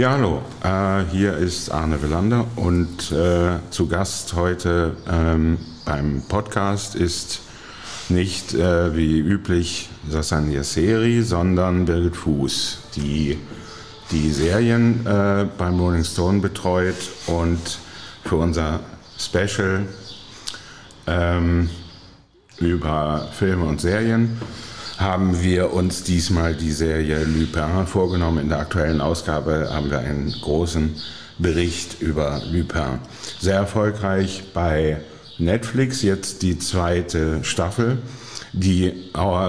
Ja, hallo. Äh, hier ist Arne Willander und äh, zu Gast heute ähm, beim Podcast ist nicht äh, wie üblich Sasan Yasseri, sondern Birgit Fuß, die die Serien äh, beim Rolling Stone betreut und für unser Special ähm, über Filme und Serien haben wir uns diesmal die Serie Lupin vorgenommen. In der aktuellen Ausgabe haben wir einen großen Bericht über Lupin. Sehr erfolgreich bei Netflix, jetzt die zweite Staffel, die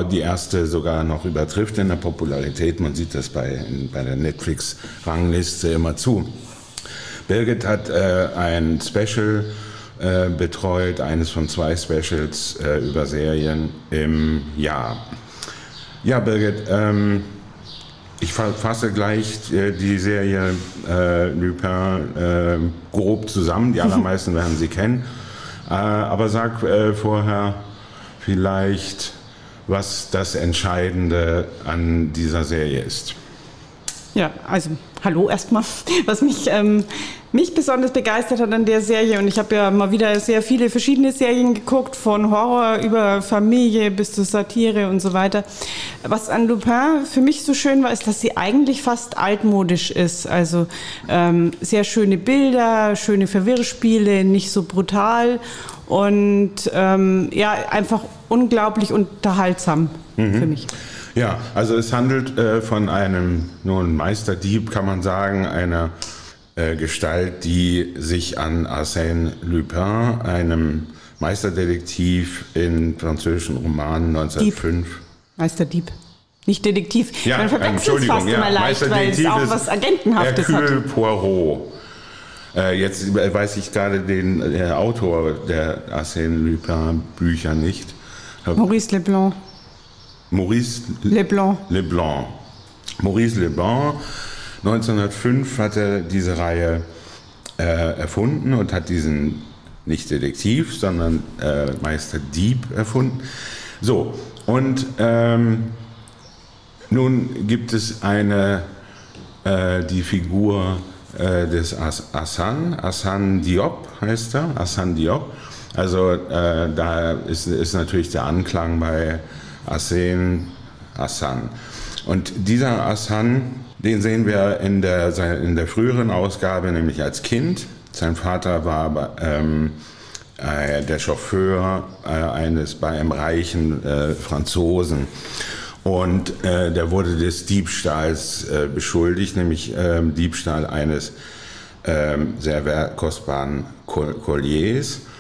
die erste sogar noch übertrifft in der Popularität. Man sieht das bei, bei der Netflix-Rangliste immer zu. Birgit hat äh, ein Special äh, betreut, eines von zwei Specials äh, über Serien im Jahr. Ja, Birgit, ähm, ich fasse gleich äh, die Serie äh, Lupin äh, grob zusammen. Die allermeisten werden sie kennen. Äh, aber sag äh, vorher vielleicht, was das Entscheidende an dieser Serie ist. Ja, also hallo erstmal. Was mich, ähm, mich besonders begeistert hat an der Serie, und ich habe ja mal wieder sehr viele verschiedene Serien geguckt, von Horror über Familie bis zu Satire und so weiter. Was an Lupin für mich so schön war, ist, dass sie eigentlich fast altmodisch ist. Also ähm, sehr schöne Bilder, schöne Verwirrspiele, nicht so brutal und ähm, ja, einfach unglaublich unterhaltsam mhm. für mich. Ja, also es handelt äh, von einem nun Meisterdieb, kann man sagen, einer äh, Gestalt, die sich an Arsène Lupin, einem Meisterdetektiv in französischen Romanen 1905. Dieb. Meisterdieb. Nicht Detektiv. Ja, Man verwechselt es fast ja, immer leicht, weil es auch was Agentenhaftes Hercule hat. Poirot. Äh, jetzt weiß ich gerade den der Autor der Arsène Lupin Bücher nicht. Maurice Leblanc. Maurice Leblanc. Leblanc. Maurice Leblanc. 1905 hat er diese Reihe äh, erfunden und hat diesen nicht Detektiv, sondern äh, Meister Dieb erfunden. So, und ähm, nun gibt es eine, äh, die Figur äh, des As Assan, Assan Diop heißt er, Assan Diop. Also äh, da ist, ist natürlich der Anklang bei Asen Assan. Und dieser Assan, den sehen wir in der, in der früheren Ausgabe, nämlich als Kind. Sein Vater war ähm, äh, der Chauffeur äh, eines bei einem reichen äh, Franzosen. Und äh, der wurde des Diebstahls äh, beschuldigt, nämlich ähm, Diebstahl eines ähm, sehr kostbaren Colliers äh,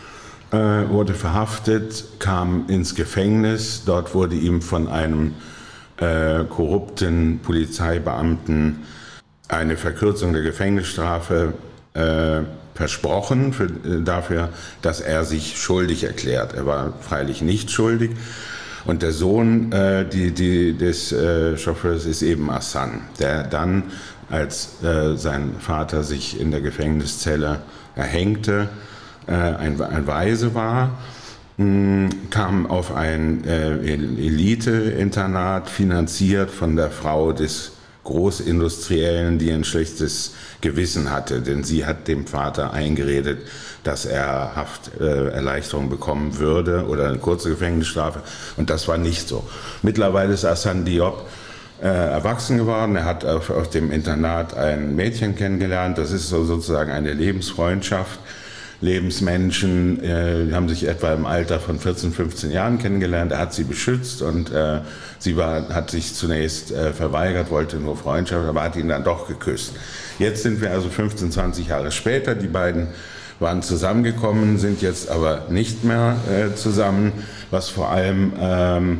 wurde verhaftet, kam ins Gefängnis. Dort wurde ihm von einem äh, korrupten Polizeibeamten eine Verkürzung der Gefängnisstrafe äh, versprochen für, äh, dafür, dass er sich schuldig erklärt. Er war freilich nicht schuldig. Und der Sohn äh, die, die, des äh, Chauffeurs ist eben Assan, der dann, als äh, sein Vater sich in der Gefängniszelle erhängte, äh, ein, ein Weise war, hm, kam auf ein äh, Elite-Internat, finanziert von der Frau des Großindustriellen, die ein schlechtes Gewissen hatte, denn sie hat dem Vater eingeredet, dass er Hafterleichterung bekommen würde oder eine kurze Gefängnisstrafe und das war nicht so. Mittlerweile ist Hassan Diop äh, erwachsen geworden. Er hat auf, auf, dem Internat ein Mädchen kennengelernt. Das ist so sozusagen eine Lebensfreundschaft. Lebensmenschen, äh, haben sich etwa im Alter von 14, 15 Jahren kennengelernt. Er hat sie beschützt und äh, sie war, hat sich zunächst äh, verweigert, wollte nur Freundschaft, aber hat ihn dann doch geküsst. Jetzt sind wir also 15, 20 Jahre später. Die beiden waren zusammengekommen, sind jetzt aber nicht mehr äh, zusammen, was vor allem ähm,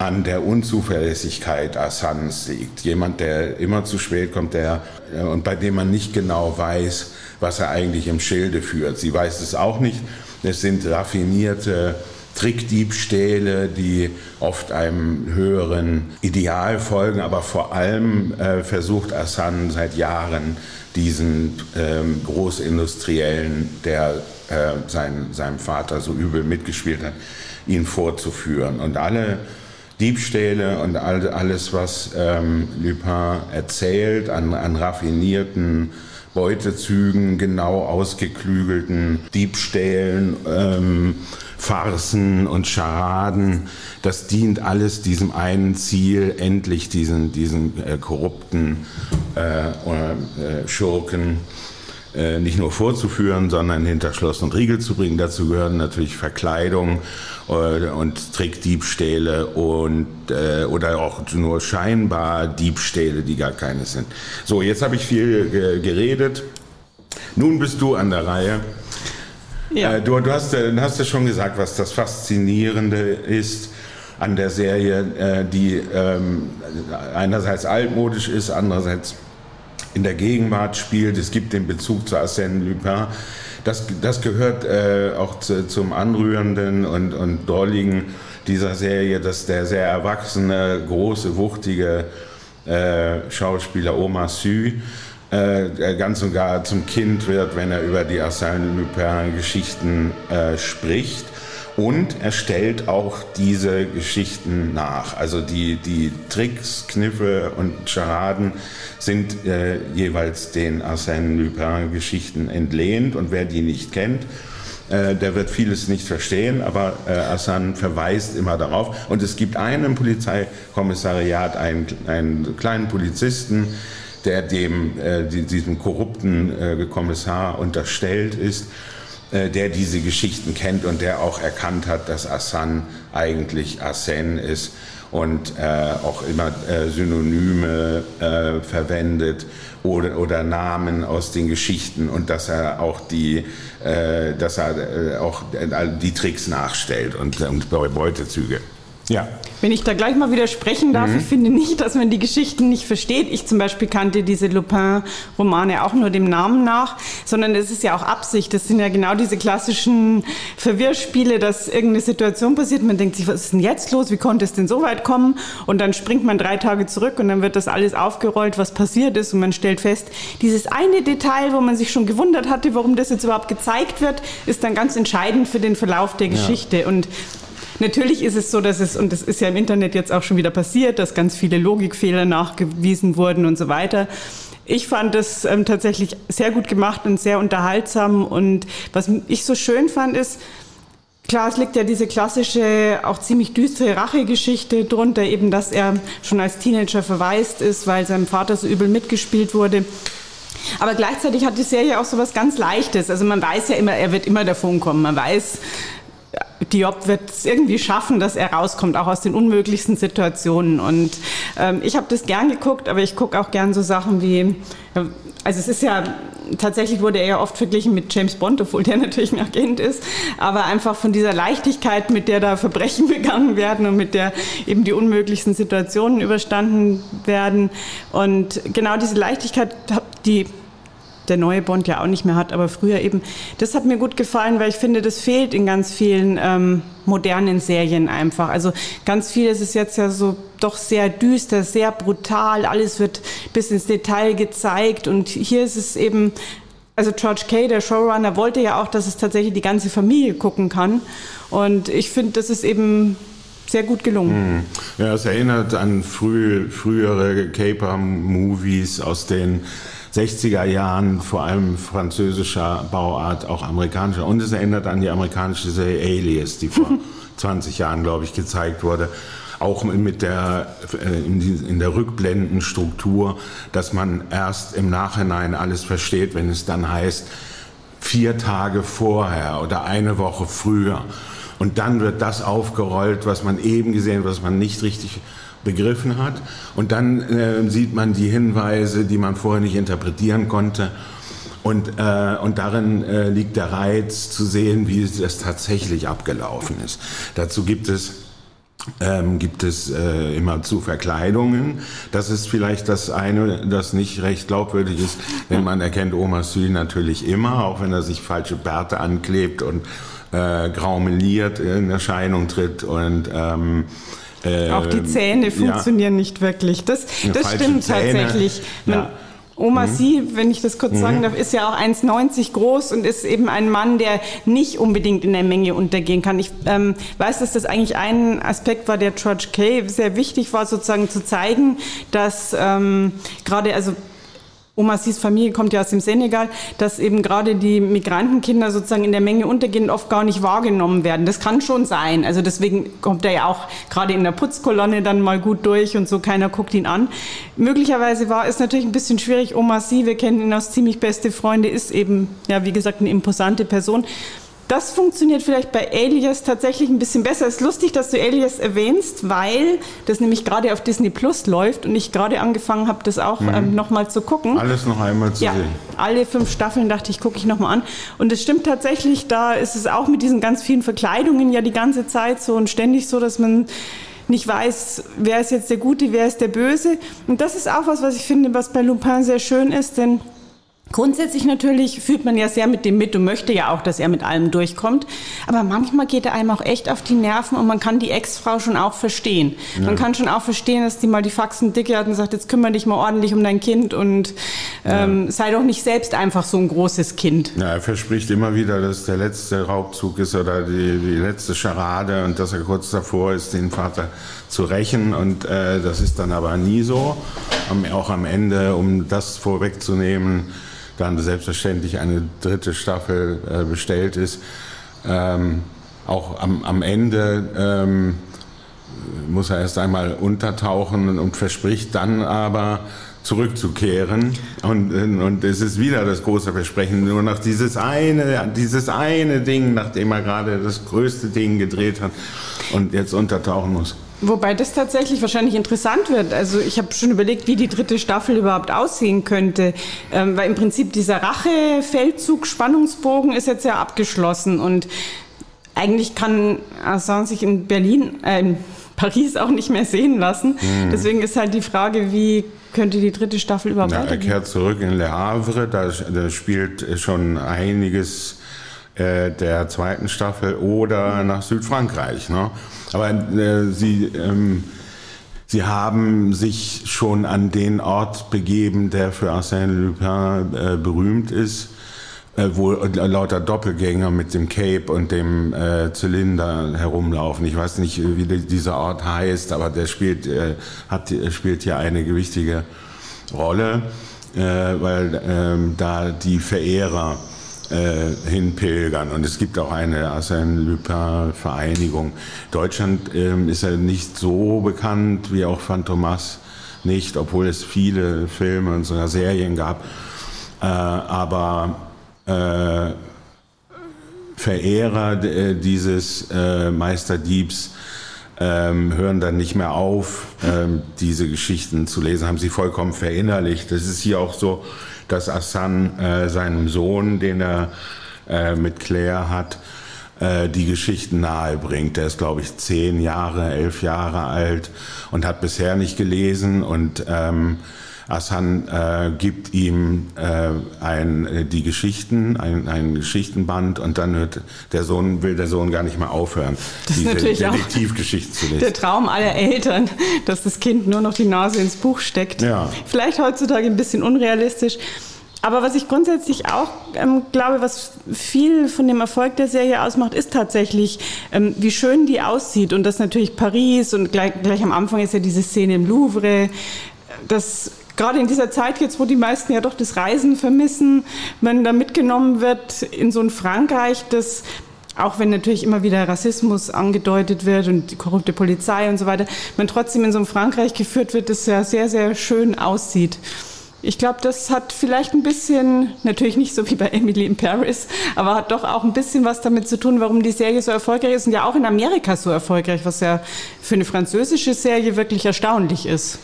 an der Unzuverlässigkeit Assans liegt. Jemand, der immer zu spät kommt, der äh, und bei dem man nicht genau weiß, was er eigentlich im Schilde führt. Sie weiß es auch nicht. Es sind raffinierte Trickdiebstähle, die oft einem höheren Ideal folgen, aber vor allem äh, versucht Assan seit Jahren diesen ähm, Großindustriellen, der äh, sein, seinem Vater so übel mitgespielt hat, ihn vorzuführen. Und alle Diebstähle und all, alles, was ähm, Lupin erzählt an, an raffinierten Beutezügen, genau ausgeklügelten Diebstählen, ähm, Farsen und Scharaden, das dient alles diesem einen Ziel, endlich diesen, diesen äh, korrupten äh, äh, Schurken nicht nur vorzuführen, sondern hinter Schloss und Riegel zu bringen. Dazu gehören natürlich Verkleidung äh, und Trickdiebstähle und äh, oder auch nur scheinbar Diebstähle, die gar keine sind. So, jetzt habe ich viel geredet. Nun bist du an der Reihe. Ja. Äh, du, du hast, hast ja schon gesagt, was das Faszinierende ist an der Serie, äh, die ähm, einerseits altmodisch ist, andererseits in der Gegenwart spielt. Es gibt den Bezug zu Arsène Lupin. Das, das gehört äh, auch zu, zum Anrührenden und, und Drolligen dieser Serie, dass der sehr erwachsene, große, wuchtige äh, Schauspieler Omar Sy äh, ganz und gar zum Kind wird, wenn er über die Arsène Lupin-Geschichten äh, spricht. Und er stellt auch diese Geschichten nach. Also die, die Tricks, Kniffe und Charaden sind äh, jeweils den Arsène Lupin-Geschichten entlehnt. Und wer die nicht kennt, äh, der wird vieles nicht verstehen, aber äh, Arsène verweist immer darauf. Und es gibt einen Polizeikommissariat, einen, einen kleinen Polizisten, der dem, äh, diesem korrupten äh, Kommissar unterstellt ist der diese Geschichten kennt und der auch erkannt hat, dass Assan eigentlich Arsène ist und äh, auch immer äh, Synonyme äh, verwendet oder, oder Namen aus den Geschichten und dass er auch die, äh, dass er äh, auch die Tricks nachstellt und, und Beutezüge. Ja. Wenn ich da gleich mal widersprechen darf, mhm. ich finde nicht, dass man die Geschichten nicht versteht. Ich zum Beispiel kannte diese Lupin-Romane auch nur dem Namen nach, sondern es ist ja auch Absicht. Das sind ja genau diese klassischen Verwirrspiele, dass irgendeine Situation passiert. Man denkt sich, was ist denn jetzt los? Wie konnte es denn so weit kommen? Und dann springt man drei Tage zurück und dann wird das alles aufgerollt, was passiert ist. Und man stellt fest, dieses eine Detail, wo man sich schon gewundert hatte, warum das jetzt überhaupt gezeigt wird, ist dann ganz entscheidend für den Verlauf der Geschichte. Ja. Und Natürlich ist es so, dass es, und das ist ja im Internet jetzt auch schon wieder passiert, dass ganz viele Logikfehler nachgewiesen wurden und so weiter. Ich fand das ähm, tatsächlich sehr gut gemacht und sehr unterhaltsam. Und was ich so schön fand, ist, Klar, es liegt ja diese klassische, auch ziemlich düstere Rachegeschichte drunter, eben, dass er schon als Teenager verwaist ist, weil seinem Vater so übel mitgespielt wurde. Aber gleichzeitig hat die Serie auch so was ganz Leichtes. Also man weiß ja immer, er wird immer davon kommen. Man weiß, Diop wird es irgendwie schaffen, dass er rauskommt, auch aus den unmöglichsten Situationen. Und ähm, ich habe das gern geguckt, aber ich gucke auch gern so Sachen wie, also es ist ja, tatsächlich wurde er ja oft verglichen mit James Bond, obwohl der natürlich ein Agent ist, aber einfach von dieser Leichtigkeit, mit der da Verbrechen begangen werden und mit der eben die unmöglichsten Situationen überstanden werden. Und genau diese Leichtigkeit, die der neue Bond ja auch nicht mehr hat, aber früher eben. Das hat mir gut gefallen, weil ich finde, das fehlt in ganz vielen ähm, modernen Serien einfach. Also ganz vieles ist jetzt ja so doch sehr düster, sehr brutal, alles wird bis ins Detail gezeigt und hier ist es eben also George Kay, der Showrunner, wollte ja auch, dass es tatsächlich die ganze Familie gucken kann. Und ich finde, das ist eben sehr gut gelungen. Hm. Ja, es erinnert an früh, frühere Caper-Movies aus den 60er Jahren, vor allem französischer Bauart, auch amerikanischer. Und es erinnert an die amerikanische Serie Alias, die vor 20 Jahren, glaube ich, gezeigt wurde. Auch mit der, äh, in der Rückblendenstruktur, dass man erst im Nachhinein alles versteht, wenn es dann heißt, vier Tage vorher oder eine Woche früher. Und dann wird das aufgerollt, was man eben gesehen, was man nicht richtig begriffen hat. Und dann äh, sieht man die Hinweise, die man vorher nicht interpretieren konnte. Und, äh, und darin äh, liegt der Reiz zu sehen, wie es tatsächlich abgelaufen ist. Dazu gibt es ähm, gibt es äh, immer zu Verkleidungen. Das ist vielleicht das eine, das nicht recht glaubwürdig ist, denn man erkennt Oma Sü natürlich immer, auch wenn er sich falsche Bärte anklebt und äh, graumeliert in Erscheinung tritt und ähm, äh, Auch die Zähne funktionieren ja. nicht wirklich. Das, das stimmt Zähne. tatsächlich. Man, ja. Oma mhm. Sie, wenn ich das kurz mhm. sagen darf, ist ja auch 1,90 groß und ist eben ein Mann, der nicht unbedingt in der Menge untergehen kann. Ich ähm, weiß, dass das eigentlich ein Aspekt war, der George Kay sehr wichtig war, sozusagen zu zeigen, dass ähm, gerade, also Omasis Familie kommt ja aus dem Senegal, dass eben gerade die Migrantenkinder sozusagen in der Menge untergehen oft gar nicht wahrgenommen werden. Das kann schon sein. Also deswegen kommt er ja auch gerade in der Putzkolonne dann mal gut durch und so keiner guckt ihn an. Möglicherweise war es natürlich ein bisschen schwierig. Omasi, wir kennen ihn aus ziemlich beste Freunde, ist eben, ja, wie gesagt, eine imposante Person. Das funktioniert vielleicht bei Alias tatsächlich ein bisschen besser. Es ist lustig, dass du Alias erwähnst, weil das nämlich gerade auf Disney Plus läuft und ich gerade angefangen habe, das auch mhm. ähm, nochmal zu gucken. Alles noch einmal zu ja, sehen. Alle fünf Staffeln dachte ich, gucke ich nochmal an. Und es stimmt tatsächlich, da ist es auch mit diesen ganz vielen Verkleidungen ja die ganze Zeit so und ständig so, dass man nicht weiß, wer ist jetzt der Gute, wer ist der Böse. Und das ist auch was, was ich finde, was bei Lupin sehr schön ist, denn Grundsätzlich natürlich fühlt man ja sehr mit dem mit und möchte ja auch, dass er mit allem durchkommt. Aber manchmal geht er einem auch echt auf die Nerven und man kann die Ex-Frau schon auch verstehen. Ja. Man kann schon auch verstehen, dass die mal die Faxen dicke hat und sagt, jetzt kümmere dich mal ordentlich um dein Kind und ähm, ja. sei doch nicht selbst einfach so ein großes Kind. Ja, er verspricht immer wieder, dass der letzte Raubzug ist oder die, die letzte Scharade und dass er kurz davor ist, den Vater zu rächen. Und äh, das ist dann aber nie so. Auch am Ende, um das vorwegzunehmen, dann selbstverständlich eine dritte Staffel äh, bestellt ist. Ähm, auch am, am Ende ähm, muss er erst einmal untertauchen und verspricht dann aber zurückzukehren. Und, und es ist wieder das große Versprechen, nur noch dieses eine, dieses eine Ding, nachdem er gerade das größte Ding gedreht hat und jetzt untertauchen muss. Wobei das tatsächlich wahrscheinlich interessant wird. Also ich habe schon überlegt, wie die dritte Staffel überhaupt aussehen könnte. Ähm, weil im Prinzip dieser Rache-Feldzug-Spannungsbogen ist jetzt ja abgeschlossen. Und eigentlich kann Assange sich in Berlin, äh, in Paris auch nicht mehr sehen lassen. Mhm. Deswegen ist halt die Frage, wie könnte die dritte Staffel überhaupt Na, Er kehrt zurück in Le Havre, da, da spielt schon einiges äh, der zweiten Staffel oder nach Südfrankreich. Ne? Aber äh, sie, ähm, sie haben sich schon an den Ort begeben, der für Arsène Lupin äh, berühmt ist, äh, wo lauter Doppelgänger mit dem Cape und dem äh, Zylinder herumlaufen. Ich weiß nicht, wie dieser Ort heißt, aber der spielt, äh, hat, spielt hier eine gewichtige Rolle, äh, weil ähm, da die Verehrer äh, hinpilgern. Und es gibt auch eine Arsène Lupin-Vereinigung. Deutschland ähm, ist ja nicht so bekannt wie auch Phantomas nicht, obwohl es viele Filme und sogar Serien gab. Äh, aber äh, Verehrer äh, dieses äh, Meisterdiebs ähm, hören dann nicht mehr auf, ähm, diese Geschichten zu lesen, haben sie vollkommen verinnerlicht. Das ist hier auch so, dass Assan äh, seinem Sohn, den er äh, mit Claire hat, äh, die Geschichten nahebringt. Der ist, glaube ich, zehn Jahre, elf Jahre alt und hat bisher nicht gelesen und ähm, Assan äh, gibt ihm äh, ein, äh, die Geschichten, ein, ein Geschichtenband und dann hört der Sohn, will der Sohn gar nicht mehr aufhören, das diese Detektivgeschichten zu lesen. Der Traum aller Eltern, dass das Kind nur noch die Nase ins Buch steckt. Ja. Vielleicht heutzutage ein bisschen unrealistisch. Aber was ich grundsätzlich auch ähm, glaube, was viel von dem Erfolg der Serie ausmacht, ist tatsächlich, ähm, wie schön die aussieht. Und das natürlich Paris und gleich, gleich am Anfang ist ja diese Szene im Louvre. Das gerade in dieser Zeit jetzt, wo die meisten ja doch das Reisen vermissen, wenn da mitgenommen wird in so ein Frankreich, das auch wenn natürlich immer wieder Rassismus angedeutet wird und die korrupte Polizei und so weiter, man trotzdem in so ein Frankreich geführt wird, das ja sehr, sehr schön aussieht. Ich glaube, das hat vielleicht ein bisschen, natürlich nicht so wie bei Emily in Paris, aber hat doch auch ein bisschen was damit zu tun, warum die Serie so erfolgreich ist und ja auch in Amerika so erfolgreich, was ja für eine französische Serie wirklich erstaunlich ist.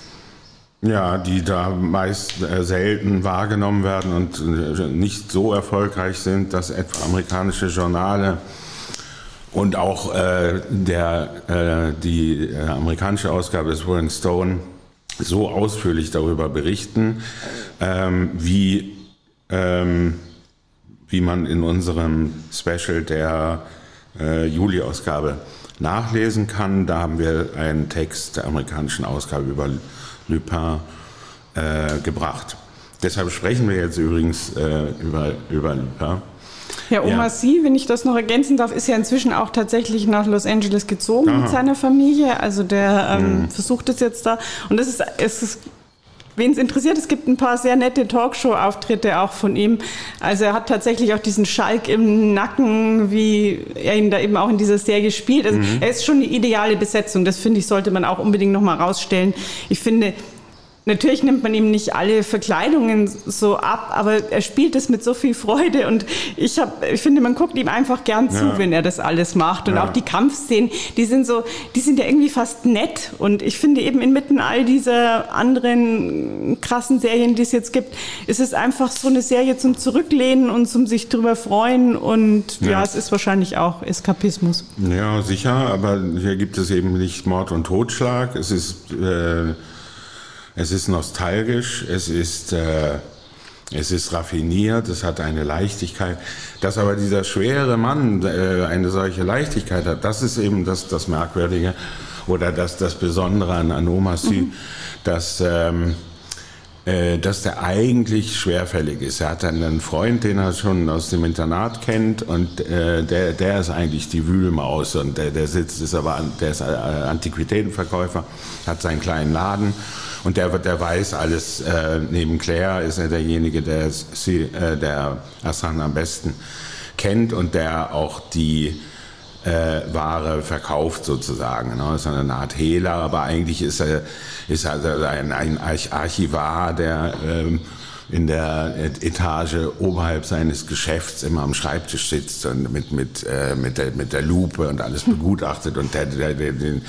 Ja, die da meist äh, selten wahrgenommen werden und äh, nicht so erfolgreich sind, dass etwa amerikanische Journale und auch äh, der, äh, die amerikanische Ausgabe des Rolling Stone so ausführlich darüber berichten, ähm, wie, ähm, wie man in unserem Special der äh, Juli-Ausgabe nachlesen kann. Da haben wir einen Text der amerikanischen Ausgabe über Lupin äh, gebracht. Deshalb sprechen wir jetzt übrigens äh, über, über Lupin. Ja, Oma ja. Sie, wenn ich das noch ergänzen darf, ist ja inzwischen auch tatsächlich nach Los Angeles gezogen Aha. mit seiner Familie. Also der ähm, mhm. versucht es jetzt da. Und es ist, es ist Wen es interessiert, es gibt ein paar sehr nette Talkshow-Auftritte auch von ihm. Also er hat tatsächlich auch diesen Schalk im Nacken, wie er ihn da eben auch in dieser Serie spielt. Also mhm. er ist schon eine ideale Besetzung. Das finde ich, sollte man auch unbedingt nochmal rausstellen. Ich finde, Natürlich nimmt man ihm nicht alle Verkleidungen so ab, aber er spielt es mit so viel Freude und ich, hab, ich finde, man guckt ihm einfach gern zu, ja. wenn er das alles macht. Und ja. auch die Kampfszenen, die sind so, die sind ja irgendwie fast nett. Und ich finde eben inmitten all dieser anderen krassen Serien, die es jetzt gibt, ist es einfach so eine Serie zum Zurücklehnen und zum sich drüber freuen. Und ja, ja es ist wahrscheinlich auch Eskapismus. Ja, sicher, aber hier gibt es eben nicht Mord und Totschlag. Es ist äh es ist nostalgisch, es ist, äh, es ist raffiniert, es hat eine Leichtigkeit. Dass aber dieser schwere Mann äh, eine solche Leichtigkeit hat, das ist eben das, das Merkwürdige oder das, das Besondere an Anomasy, mhm. dass, ähm, äh, dass der eigentlich schwerfällig ist. Er hat einen Freund, den er schon aus dem Internat kennt und äh, der, der ist eigentlich die Wühlmaus und der, der sitzt, ist aber der ist äh, Antiquitätenverkäufer, hat seinen kleinen Laden und der, der weiß alles. Äh, neben Claire ist er derjenige, der, äh, der Assan am besten kennt und der auch die äh, Ware verkauft sozusagen. Ne? Ist eine Art Hehler, aber eigentlich ist er, ist er also ein, ein Archivar, der ähm, in der Etage oberhalb seines Geschäfts immer am Schreibtisch sitzt und mit, mit, äh, mit, der, mit der Lupe und alles begutachtet und der, der, der, den,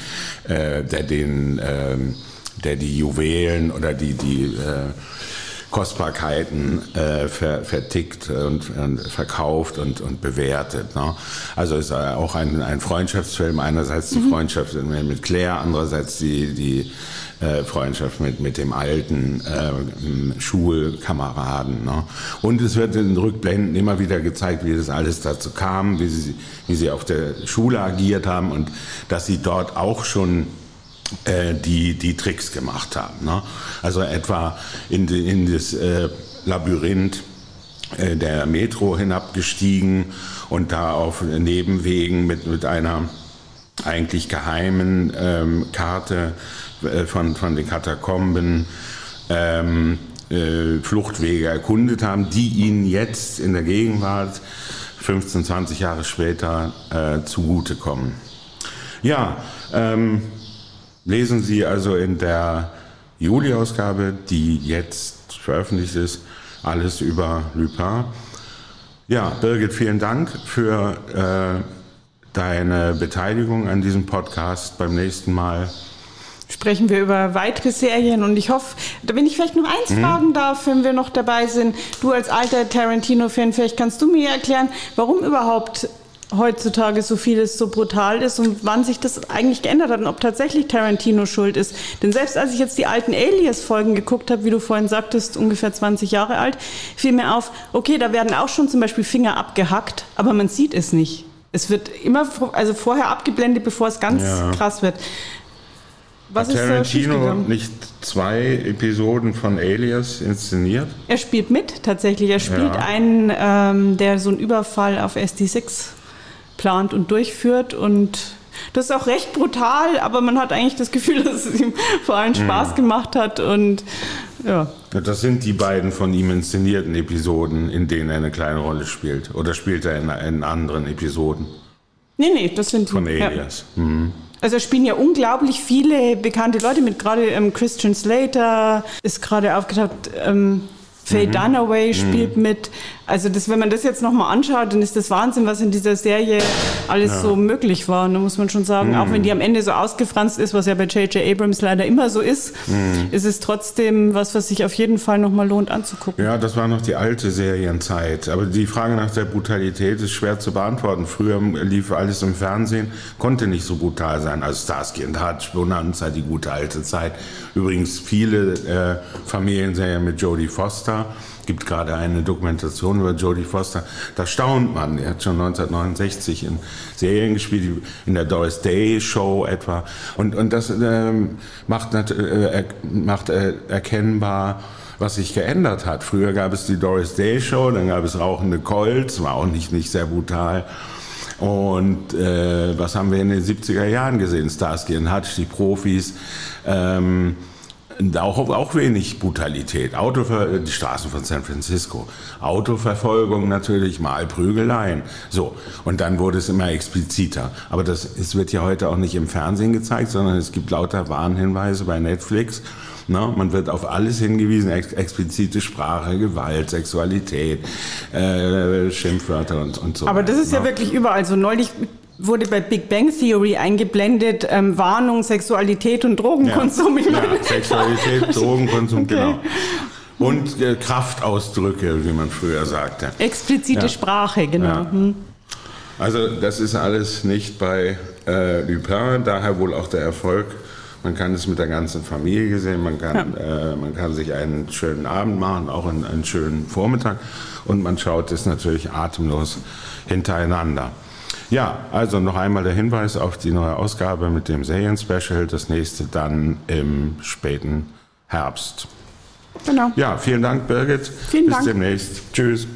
äh, der den ähm, der die Juwelen oder die, die äh, Kostbarkeiten äh, ver, vertickt und, und, verkauft und, und bewertet. Ne? Also ist auch ein, ein Freundschaftsfilm. Einerseits die mhm. Freundschaft mit Claire, andererseits die, die äh, Freundschaft mit, mit dem alten äh, Schulkameraden. Ne? Und es wird in Rückblenden immer wieder gezeigt, wie das alles dazu kam, wie sie, wie sie auf der Schule agiert haben und dass sie dort auch schon die, die Tricks gemacht haben. Ne? Also etwa in, in das äh, Labyrinth äh, der Metro hinabgestiegen und da auf Nebenwegen mit, mit einer eigentlich geheimen ähm, Karte äh, von, von den Katakomben ähm, äh, Fluchtwege erkundet haben, die ihnen jetzt in der Gegenwart 15, 20 Jahre später äh, zugutekommen. Ja, ähm, Lesen Sie also in der Juli-Ausgabe, die jetzt veröffentlicht ist, alles über Lupin. Ja, Birgit, vielen Dank für äh, deine Beteiligung an diesem Podcast. Beim nächsten Mal sprechen wir über weitere Serien und ich hoffe, wenn ich vielleicht noch eins mhm. fragen darf, wenn wir noch dabei sind, du als alter Tarantino-Fan, vielleicht kannst du mir erklären, warum überhaupt heutzutage so vieles so brutal ist und wann sich das eigentlich geändert hat und ob tatsächlich Tarantino schuld ist. Denn selbst als ich jetzt die alten Alias-Folgen geguckt habe, wie du vorhin sagtest, ungefähr 20 Jahre alt, fiel mir auf, okay, da werden auch schon zum Beispiel Finger abgehackt, aber man sieht es nicht. Es wird immer, also vorher abgeblendet, bevor es ganz ja. krass wird. Was Hat Tarantino nicht zwei Episoden von Alias inszeniert? Er spielt mit, tatsächlich. Er spielt ja. einen, ähm, der so einen Überfall auf SD6 plant und durchführt und das ist auch recht brutal, aber man hat eigentlich das Gefühl, dass es ihm vor allem mhm. Spaß gemacht hat und ja. Das sind die beiden von ihm inszenierten Episoden, in denen er eine kleine Rolle spielt. Oder spielt er in, in anderen Episoden? Nee, nee, das sind von Elias. Ja. Mhm. Also spielen ja unglaublich viele bekannte Leute mit. Gerade ähm, Christian Slater ist gerade aufgetaucht. Ähm, Faye mhm. Dunaway spielt mhm. mit. Also das, wenn man das jetzt nochmal anschaut, dann ist das Wahnsinn, was in dieser Serie alles ja. so möglich war. Und da muss man schon sagen, mhm. auch wenn die am Ende so ausgefranst ist, was ja bei J.J. Abrams leider immer so ist, mhm. ist es trotzdem was, was sich auf jeden Fall nochmal lohnt anzugucken. Ja, das war noch die alte Serienzeit. Aber die Frage nach der Brutalität ist schwer zu beantworten. Früher lief alles im Fernsehen, konnte nicht so brutal sein. Also Starsky und Hutch, Bonanza, die gute alte Zeit. Übrigens viele äh, Familienserien mit Jodie Foster gibt gerade eine Dokumentation über Jodie Foster. Da staunt man. Er hat schon 1969 in Serien gespielt, in der Doris Day Show etwa. Und, und das äh, macht, äh, macht äh, erkennbar, was sich geändert hat. Früher gab es die Doris Day Show, dann gab es rauchende Colts, war auch nicht, nicht sehr brutal. Und äh, was haben wir in den 70er Jahren gesehen? Starsky und Hutch, die Profis. Ähm, auch, auch wenig Brutalität. Autover die Straßen von San Francisco. Autoverfolgung natürlich, mal Prügeleien. So. Und dann wurde es immer expliziter. Aber das, es wird ja heute auch nicht im Fernsehen gezeigt, sondern es gibt lauter Warnhinweise bei Netflix. Na, man wird auf alles hingewiesen, ex explizite Sprache, Gewalt, Sexualität, äh, Schimpfwörter und, und so. Aber das ist ja, ja wirklich überall so. Neulich wurde bei Big Bang Theory eingeblendet, ähm, Warnung, Sexualität und Drogenkonsum. Ja, ja Sexualität, Drogenkonsum, okay. genau. Und äh, Kraftausdrücke, wie man früher sagte. Explizite ja. Sprache, genau. Ja. Hm. Also das ist alles nicht bei äh, Lupin, daher wohl auch der Erfolg. Man kann es mit der ganzen Familie sehen, man kann, ja. äh, man kann sich einen schönen Abend machen, auch einen, einen schönen Vormittag und man schaut es natürlich atemlos hintereinander. Ja, also noch einmal der Hinweis auf die neue Ausgabe mit dem Serien-Special. Das nächste dann im späten Herbst. Genau. Ja, vielen Dank, Birgit. Vielen Bis Dank. demnächst. Tschüss.